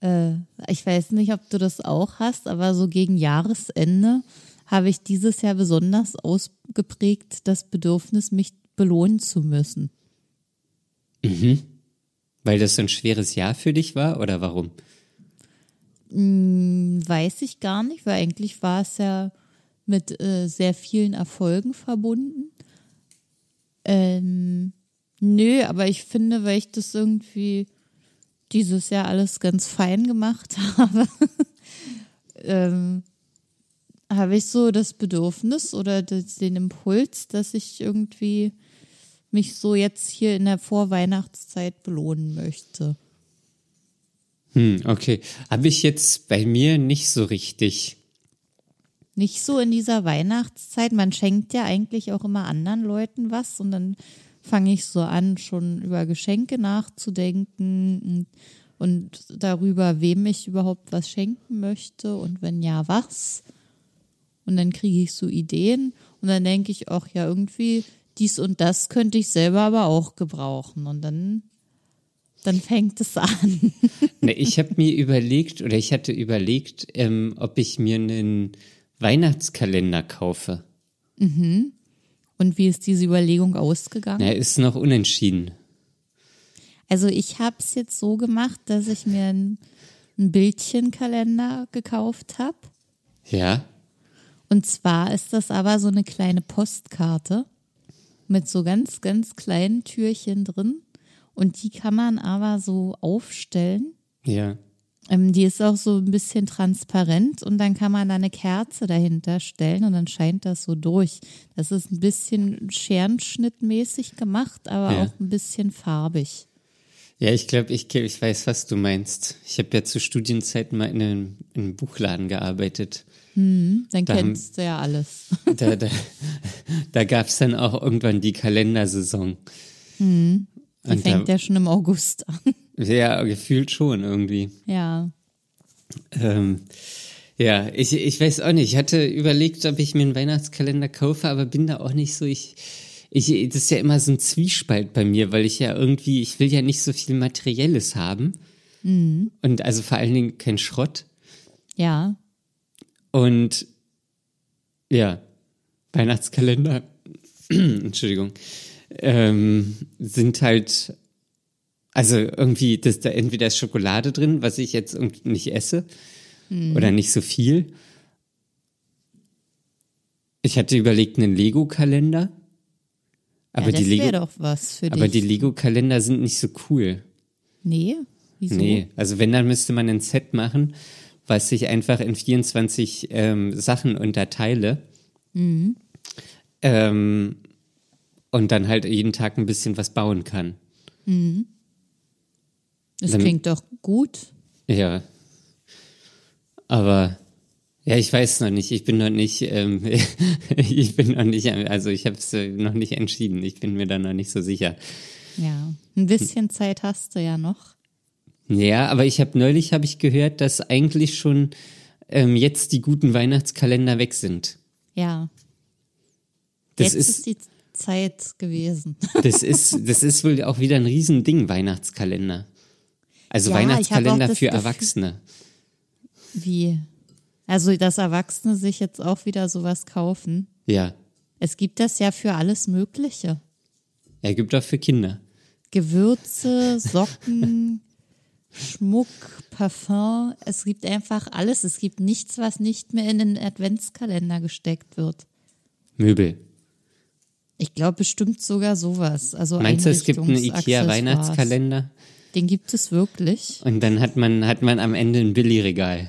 [SPEAKER 2] äh, ich weiß nicht, ob du das auch hast, aber so gegen Jahresende habe ich dieses Jahr besonders ausgeprägt das Bedürfnis, mich belohnen zu müssen.
[SPEAKER 1] Weil das so ein schweres Jahr für dich war oder warum?
[SPEAKER 2] Weiß ich gar nicht, weil eigentlich war es ja mit äh, sehr vielen Erfolgen verbunden. Ähm, nö, aber ich finde, weil ich das irgendwie dieses Jahr alles ganz fein gemacht habe, ähm, habe ich so das Bedürfnis oder das, den Impuls, dass ich irgendwie mich so jetzt hier in der Vorweihnachtszeit belohnen möchte.
[SPEAKER 1] Hm, okay. Habe ich jetzt bei mir nicht so richtig.
[SPEAKER 2] Nicht so in dieser Weihnachtszeit. Man schenkt ja eigentlich auch immer anderen Leuten was und dann fange ich so an, schon über Geschenke nachzudenken und, und darüber, wem ich überhaupt was schenken möchte und wenn ja, was. Und dann kriege ich so Ideen und dann denke ich auch, ja, irgendwie dies und das könnte ich selber aber auch gebrauchen. Und dann, dann fängt es an.
[SPEAKER 1] Na, ich habe mir überlegt oder ich hatte überlegt, ähm, ob ich mir einen Weihnachtskalender kaufe.
[SPEAKER 2] Und wie ist diese Überlegung ausgegangen?
[SPEAKER 1] Na, ist noch unentschieden.
[SPEAKER 2] Also ich habe es jetzt so gemacht, dass ich mir einen, einen Bildchenkalender gekauft habe.
[SPEAKER 1] Ja.
[SPEAKER 2] Und zwar ist das aber so eine kleine Postkarte mit so ganz, ganz kleinen Türchen drin. Und die kann man aber so aufstellen.
[SPEAKER 1] Ja.
[SPEAKER 2] Ähm, die ist auch so ein bisschen transparent und dann kann man da eine Kerze dahinter stellen und dann scheint das so durch. Das ist ein bisschen scherenschnittmäßig gemacht, aber
[SPEAKER 1] Ja.
[SPEAKER 2] auch ein bisschen farbig.
[SPEAKER 1] Ja, ich glaube, ich, ich weiß, was du meinst. Ich habe ja zu Studienzeiten mal in einem, in einem Buchladen gearbeitet.
[SPEAKER 2] Dann
[SPEAKER 1] Da haben-
[SPEAKER 2] kennst du ja alles.
[SPEAKER 1] Da, da, da gab es dann auch irgendwann die Kalendersaison.
[SPEAKER 2] Die
[SPEAKER 1] Und
[SPEAKER 2] fängt
[SPEAKER 1] da,
[SPEAKER 2] ja schon im August an.
[SPEAKER 1] ja, gefühlt schon irgendwie.
[SPEAKER 2] Ja.
[SPEAKER 1] Ähm, ja, ich, ich weiß auch nicht. Ich hatte überlegt, ob ich mir einen Weihnachtskalender kaufe, aber bin da auch nicht so. Ich, ich, das ist ja immer so ein Zwiespalt bei mir, weil ich ja irgendwie, ich will ja nicht so viel Materielles haben. Und also vor allen Dingen kein Schrott.
[SPEAKER 2] Ja.
[SPEAKER 1] Und ja, Weihnachtskalender, Entschuldigung, ähm, sind halt, also irgendwie, das, da entweder ist Schokolade drin, was ich jetzt irgendwie nicht esse, oder nicht so viel. Ich hatte überlegt, einen Lego-Kalender, aber,
[SPEAKER 2] ja,
[SPEAKER 1] die
[SPEAKER 2] das
[SPEAKER 1] Lego,
[SPEAKER 2] wäre doch was für
[SPEAKER 1] aber die
[SPEAKER 2] dich.
[SPEAKER 1] Lego-Kalender sind nicht so cool.
[SPEAKER 2] nee? Wieso?
[SPEAKER 1] Nee, also wenn, dann müsste man ein Set machen, was ich einfach in 24 ähm, Sachen unterteile. Ähm, und dann halt jeden Tag ein bisschen was bauen kann.
[SPEAKER 2] Das
[SPEAKER 1] Dann-
[SPEAKER 2] klingt doch gut.
[SPEAKER 1] Ja. Aber ja, ich weiß noch nicht. Ich bin noch nicht, ähm, ich bin noch nicht, also ich habe es noch nicht entschieden. Ich bin mir da noch nicht so sicher.
[SPEAKER 2] Ja. Ein bisschen Zeit hast du ja noch.
[SPEAKER 1] Ja, aber ich habe neulich habe ich gehört, dass eigentlich schon ähm, jetzt die guten Weihnachtskalender weg sind.
[SPEAKER 2] Ja.
[SPEAKER 1] Das
[SPEAKER 2] Jetzt
[SPEAKER 1] ist,
[SPEAKER 2] ist die Zeit gewesen.
[SPEAKER 1] Das ist, das ist wohl auch wieder ein Riesending, Weihnachtskalender. Also
[SPEAKER 2] Ja,
[SPEAKER 1] Weihnachtskalender für
[SPEAKER 2] Gefühl-
[SPEAKER 1] Erwachsene.
[SPEAKER 2] Wie? Also, dass Erwachsene sich jetzt auch wieder sowas kaufen.
[SPEAKER 1] Ja.
[SPEAKER 2] Es gibt das ja für alles Mögliche.
[SPEAKER 1] Er gibt auch für Kinder.
[SPEAKER 2] Gewürze, Socken, Schmuck, Parfum. Es gibt einfach alles. Es gibt nichts, was nicht mehr in den Adventskalender gesteckt wird.
[SPEAKER 1] Möbel.
[SPEAKER 2] Ich glaube bestimmt sogar sowas. Also
[SPEAKER 1] Meinst du, es gibt einen. IKEA-Weihnachtskalender?
[SPEAKER 2] Den gibt es wirklich.
[SPEAKER 1] Und dann hat man, hat man am Ende ein Billigregal.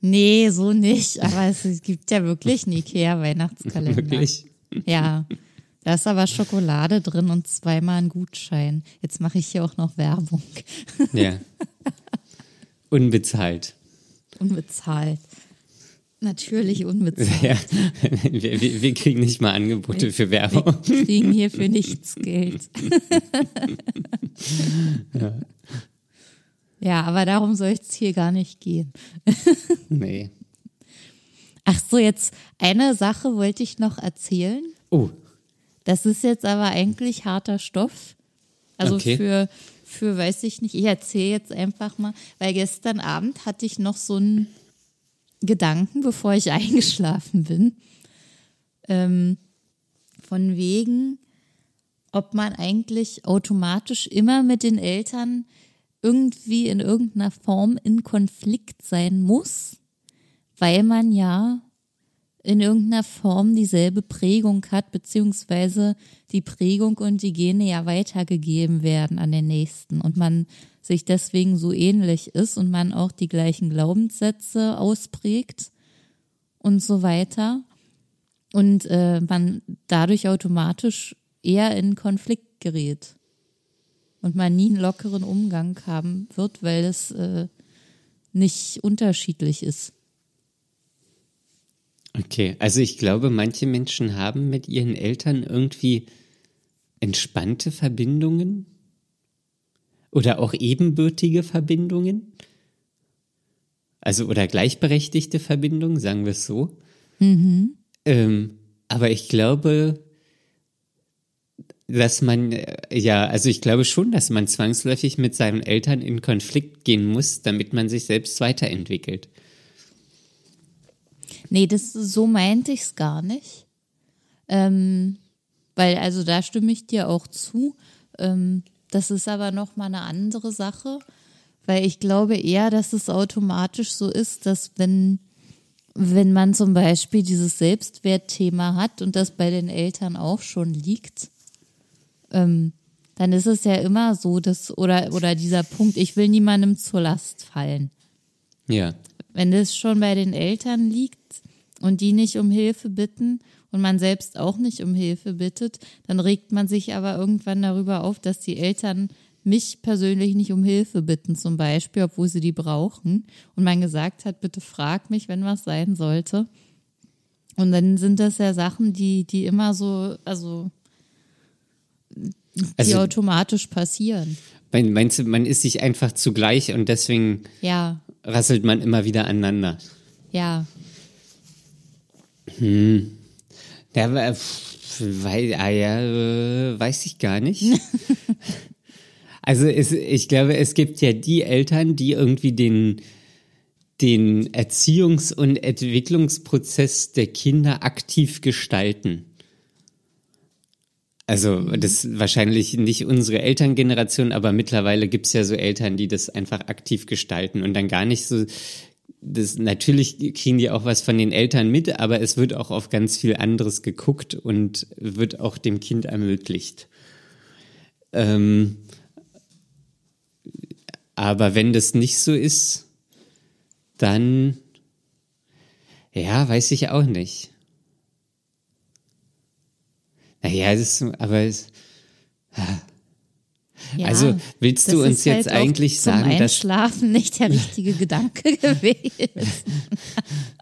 [SPEAKER 2] Nee, so nicht. Aber es gibt ja wirklich einen Ikea-Weihnachtskalender.
[SPEAKER 1] Wirklich?
[SPEAKER 2] Ja. Da ist aber Schokolade drin und zweimal ein Gutschein. Jetzt mache ich hier auch noch Werbung.
[SPEAKER 1] Ja. Unbezahlt.
[SPEAKER 2] Unbezahlt. Natürlich unbezahlt.
[SPEAKER 1] Ja. Wir, wir, wir kriegen nicht mal Angebote für Werbung.
[SPEAKER 2] Wir kriegen hier für nichts Geld. ja. aber darum soll es hier gar nicht gehen.
[SPEAKER 1] Nee.
[SPEAKER 2] Ach so, jetzt eine Sache wollte ich noch erzählen.
[SPEAKER 1] Oh,
[SPEAKER 2] Das ist jetzt aber eigentlich harter Stoff. Also
[SPEAKER 1] Okay.
[SPEAKER 2] für, für, weiß ich nicht, ich erzähle jetzt einfach mal, weil gestern Abend hatte ich noch so einen Gedanken, bevor ich eingeschlafen bin. Ähm, von wegen, ob man eigentlich automatisch immer mit den Eltern irgendwie in irgendeiner Form in Konflikt sein muss, weil man ja in irgendeiner Form dieselbe Prägung hat, beziehungsweise die Prägung und die Gene ja weitergegeben werden an den Nächsten und man sich deswegen so ähnlich ist und man auch die gleichen Glaubenssätze ausprägt und so weiter und äh, man dadurch automatisch eher in Konflikt gerät und man nie einen lockeren Umgang haben wird, weil es äh, nicht unterschiedlich ist.
[SPEAKER 1] Okay. Also ich glaube, manche Menschen haben mit ihren Eltern irgendwie entspannte Verbindungen oder auch ebenbürtige Verbindungen. Also oder gleichberechtigte Verbindungen, sagen wir es so. Ähm, aber ich glaube, dass man, äh, ja, also ich glaube schon, dass man zwangsläufig mit seinen Eltern in Konflikt gehen muss, damit man sich selbst weiterentwickelt.
[SPEAKER 2] Nee, das so meinte ich's gar nicht. Ähm, weil, also da stimme ich dir auch zu. Ähm, das ist aber noch mal eine andere Sache, weil ich glaube eher, dass es automatisch so ist, dass wenn, wenn man zum Beispiel dieses Selbstwertthema hat und das bei den Eltern auch schon liegt, ähm, dann ist es ja immer so, dass, oder, oder dieser Punkt, ich will niemandem zur Last fallen
[SPEAKER 1] Ja,
[SPEAKER 2] wenn das schon bei den Eltern liegt und die nicht um Hilfe bitten und man selbst auch nicht um Hilfe bittet, dann regt man sich aber irgendwann darüber auf, dass die Eltern mich persönlich nicht um Hilfe bitten, zum Beispiel, obwohl sie die brauchen. Und man gesagt hat, bitte frag mich, wenn was sein sollte. Und dann sind das ja Sachen, die, die immer so, also, die
[SPEAKER 1] Also-
[SPEAKER 2] automatisch passieren.
[SPEAKER 1] Mein- Meinst du, man ist sich einfach zugleich und deswegen
[SPEAKER 2] Ja,
[SPEAKER 1] rasselt man immer wieder aneinander?
[SPEAKER 2] ja.
[SPEAKER 1] Ja, aber, pff, weil, ah ja, äh, weiß ich gar nicht. also es, ich glaube, es gibt ja die Eltern, die irgendwie den, den Erziehungs- und Entwicklungsprozess der Kinder aktiv gestalten. Also das ist wahrscheinlich nicht unsere Elterngeneration, aber mittlerweile gibt's ja so Eltern, die das einfach aktiv gestalten und dann gar nicht so das natürlich kriegen die auch was von den Eltern mit, aber es wird auch auf ganz viel anderes geguckt und wird auch dem Kind ermöglicht. Ähm, aber wenn das nicht so ist, dann ja, weiß ich auch nicht. Naja, das ist, aber es,
[SPEAKER 2] ja.
[SPEAKER 1] Also, willst du uns
[SPEAKER 2] ist
[SPEAKER 1] jetzt
[SPEAKER 2] halt
[SPEAKER 1] eigentlich sagen, dass
[SPEAKER 2] Einschlafen nicht der richtige Gedanke gewesen.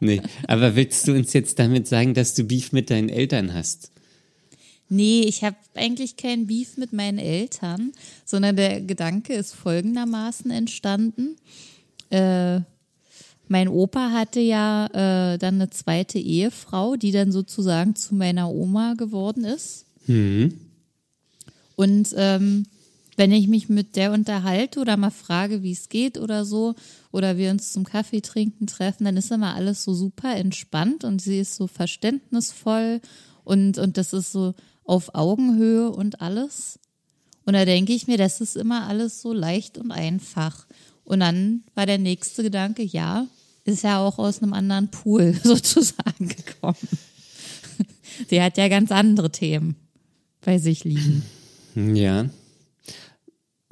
[SPEAKER 1] Nee, aber willst du uns jetzt damit sagen, dass du Beef mit deinen Eltern hast?
[SPEAKER 2] Nee, ich habe eigentlich kein Beef mit meinen Eltern, sondern der Gedanke ist folgendermaßen entstanden. Äh, mein Opa hatte ja äh, dann eine zweite Ehefrau, die dann sozusagen zu meiner Oma geworden ist. Und ähm, wenn ich mich mit der unterhalte oder mal frage, wie es geht oder so, oder wir uns zum Kaffee trinken treffen, dann ist immer alles so super entspannt und sie ist so verständnisvoll und, und das ist so auf Augenhöhe und alles. Und da denke ich mir, das ist immer alles so leicht und einfach. Und dann war der nächste Gedanke, ja, ist ja auch aus einem anderen Pool sozusagen gekommen. Der hat ja ganz andere Themen bei sich liegen.
[SPEAKER 1] Ja.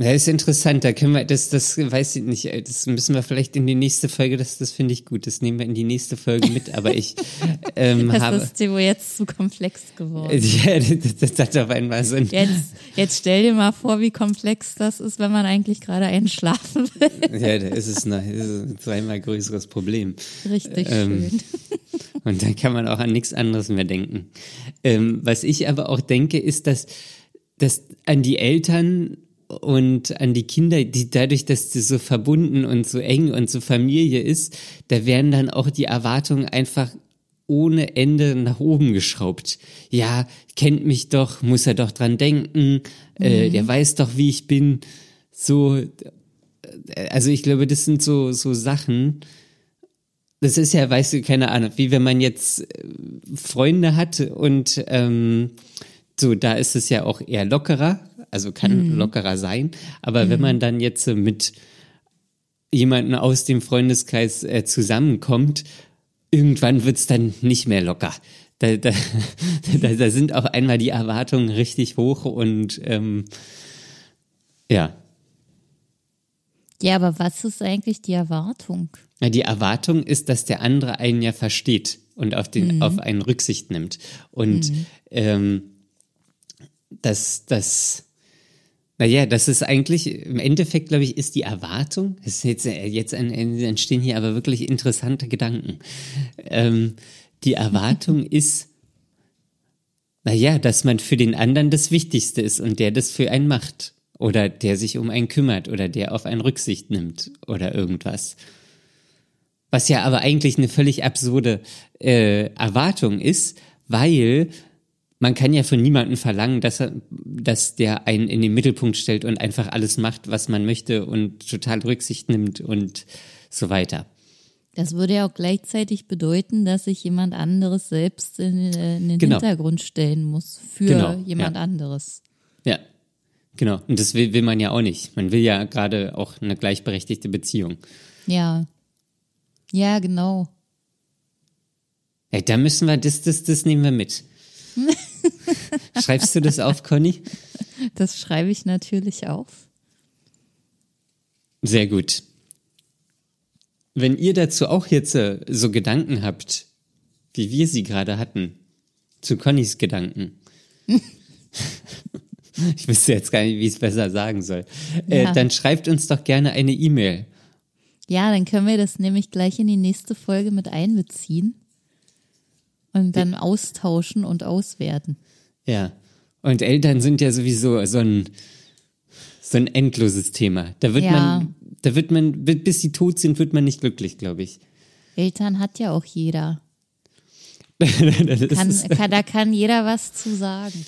[SPEAKER 1] Ja, ist interessant, da können wir, das, das weiß ich nicht, das müssen wir vielleicht in die nächste Folge, das, das finde ich gut, das nehmen wir in die nächste Folge mit, aber ich ähm,
[SPEAKER 2] Das
[SPEAKER 1] habe,
[SPEAKER 2] ist dir wohl jetzt zu komplex geworden.
[SPEAKER 1] ja, das, das hat auf einmal so ein,
[SPEAKER 2] Jetzt, jetzt stell dir mal vor, wie komplex das ist, wenn man eigentlich gerade einschlafen will.
[SPEAKER 1] ja, da ist es ein, ist ein zweimal größeres Problem.
[SPEAKER 2] Richtig
[SPEAKER 1] Ähm,
[SPEAKER 2] schön.
[SPEAKER 1] Und dann kann man auch an nichts anderes mehr denken. Ähm, was ich aber auch denke, ist, dass, dass an die Eltern und an die Kinder, die dadurch, dass sie so verbunden und so eng und so Familie ist, da werden dann auch die Erwartungen einfach ohne Ende nach oben geschraubt. Ja, kennt mich doch, muss er doch dran denken, äh, der weiß doch, wie ich bin. So, äh, also ich glaube, das sind so, so Sachen, das ist ja, weißt du, keine Ahnung, wie wenn man jetzt äh, Freunde hat und ähm, so, da ist es ja auch eher lockerer, also kann lockerer sein. Aber wenn man dann jetzt äh, mit jemanden aus dem Freundeskreis äh, zusammenkommt, irgendwann wird's dann nicht mehr locker. Da, da, da, da sind auch einmal die Erwartungen richtig hoch und ähm, ja.
[SPEAKER 2] Ja, aber was ist eigentlich die Erwartung?
[SPEAKER 1] Die Erwartung ist, dass der andere einen ja versteht und auf, den, auf einen Rücksicht nimmt. Und ähm, das, das, naja, das ist eigentlich, im Endeffekt, glaube ich, ist die Erwartung, ist jetzt, äh, jetzt ein- entstehen hier aber wirklich interessante Gedanken. Ähm, die Erwartung ist, naja, dass man für den anderen das Wichtigste ist und der das für einen macht. Oder der sich um einen kümmert oder der auf einen Rücksicht nimmt oder irgendwas. Was ja aber eigentlich eine völlig absurde äh, Erwartung ist, weil man kann ja von niemandem verlangen, dass er, dass der einen in den Mittelpunkt stellt und einfach alles macht, was man möchte und total Rücksicht nimmt und so weiter.
[SPEAKER 2] Das würde ja auch gleichzeitig bedeuten, dass sich jemand anderes selbst in, äh, in den
[SPEAKER 1] Genau.
[SPEAKER 2] Hintergrund stellen muss für
[SPEAKER 1] Genau,
[SPEAKER 2] jemand
[SPEAKER 1] ja.
[SPEAKER 2] anderes.
[SPEAKER 1] Ja, genau. Und das will, will man ja auch nicht. Man will ja gerade auch eine gleichberechtigte Beziehung.
[SPEAKER 2] Ja. Ja, genau.
[SPEAKER 1] Ja, da müssen wir, das, das, das nehmen wir mit. Schreibst du das auf, Conny?
[SPEAKER 2] Das schreibe ich natürlich auf.
[SPEAKER 1] Sehr gut. Wenn ihr dazu auch jetzt äh, so Gedanken habt, wie wir sie gerade hatten, zu Connys Gedanken, Ich wüsste jetzt gar nicht, wie ich es besser sagen soll. Äh,
[SPEAKER 2] Ja.
[SPEAKER 1] dann schreibt uns doch gerne eine E-Mail.
[SPEAKER 2] Ja, dann können wir das nämlich gleich in die nächste Folge mit einbeziehen und dann austauschen und auswerten.
[SPEAKER 1] Ja. Und Eltern sind ja sowieso so ein, so ein endloses Thema. Da wird
[SPEAKER 2] Ja.
[SPEAKER 1] man, da wird man, bis sie tot sind, wird man nicht glücklich, glaube ich.
[SPEAKER 2] Eltern hat ja auch jeder. Kann, kann, da kann jeder was zu sagen.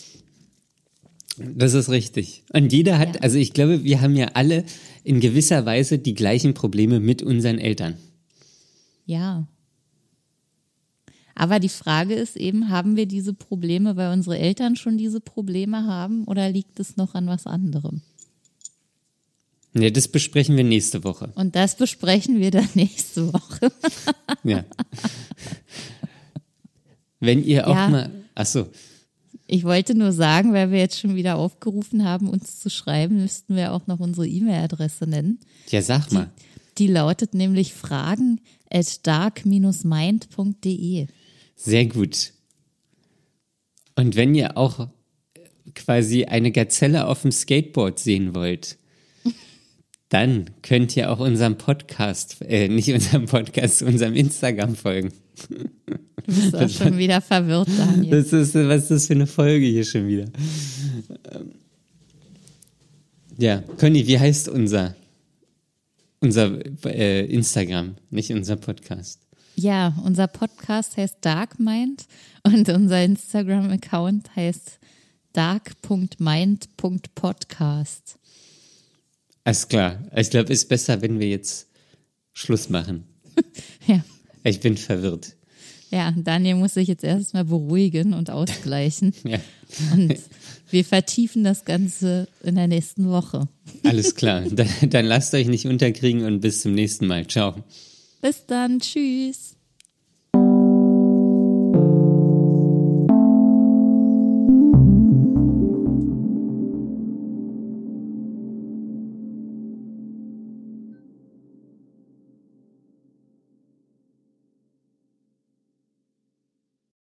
[SPEAKER 1] das ist richtig. Und jeder hat,
[SPEAKER 2] Ja.
[SPEAKER 1] also ich glaube, wir haben ja alle in gewisser Weise die gleichen Probleme mit unseren Eltern.
[SPEAKER 2] Ja. Aber die Frage ist eben, haben wir diese Probleme, weil unsere Eltern schon diese Probleme haben oder liegt es noch an was anderem?
[SPEAKER 1] Ja, das besprechen wir nächste Woche.
[SPEAKER 2] Und das besprechen wir dann nächste Woche.
[SPEAKER 1] Ja. Wenn ihr auch
[SPEAKER 2] Ja.
[SPEAKER 1] mal, ach so,
[SPEAKER 2] Ich wollte nur sagen, weil wir jetzt schon wieder aufgerufen haben, uns zu schreiben, müssten wir auch noch unsere E-Mail-Adresse nennen.
[SPEAKER 1] ja, sag mal.
[SPEAKER 2] Die lautet nämlich fragen at dark-mind.de.
[SPEAKER 1] Sehr gut. Und wenn ihr auch quasi eine Gazelle auf dem Skateboard sehen wollt, dann könnt ihr auch unserem Podcast, äh, nicht unserem Podcast, unserem Instagram folgen.
[SPEAKER 2] Du bist auch schon wieder verwirrt, Daniel.
[SPEAKER 1] Das ist, was ist das für eine Folge hier schon wieder? Ähm, Ja, Conny, wie heißt unser, unser äh, Instagram, nicht unser Podcast?
[SPEAKER 2] Ja, unser Podcast heißt Dark Mind und unser Instagram-Account heißt dark.mind.podcast.
[SPEAKER 1] Alles klar. Ich glaube, es ist besser, wenn wir jetzt Schluss machen.
[SPEAKER 2] Ja.
[SPEAKER 1] Ich bin verwirrt.
[SPEAKER 2] ja, Daniel muss sich jetzt erstmal beruhigen und ausgleichen.
[SPEAKER 1] Ja,
[SPEAKER 2] Und wir vertiefen das Ganze in der nächsten Woche.
[SPEAKER 1] alles klar. Dann, dann lasst euch nicht unterkriegen und bis zum nächsten Mal. Ciao.
[SPEAKER 2] Bis dann, tschüss.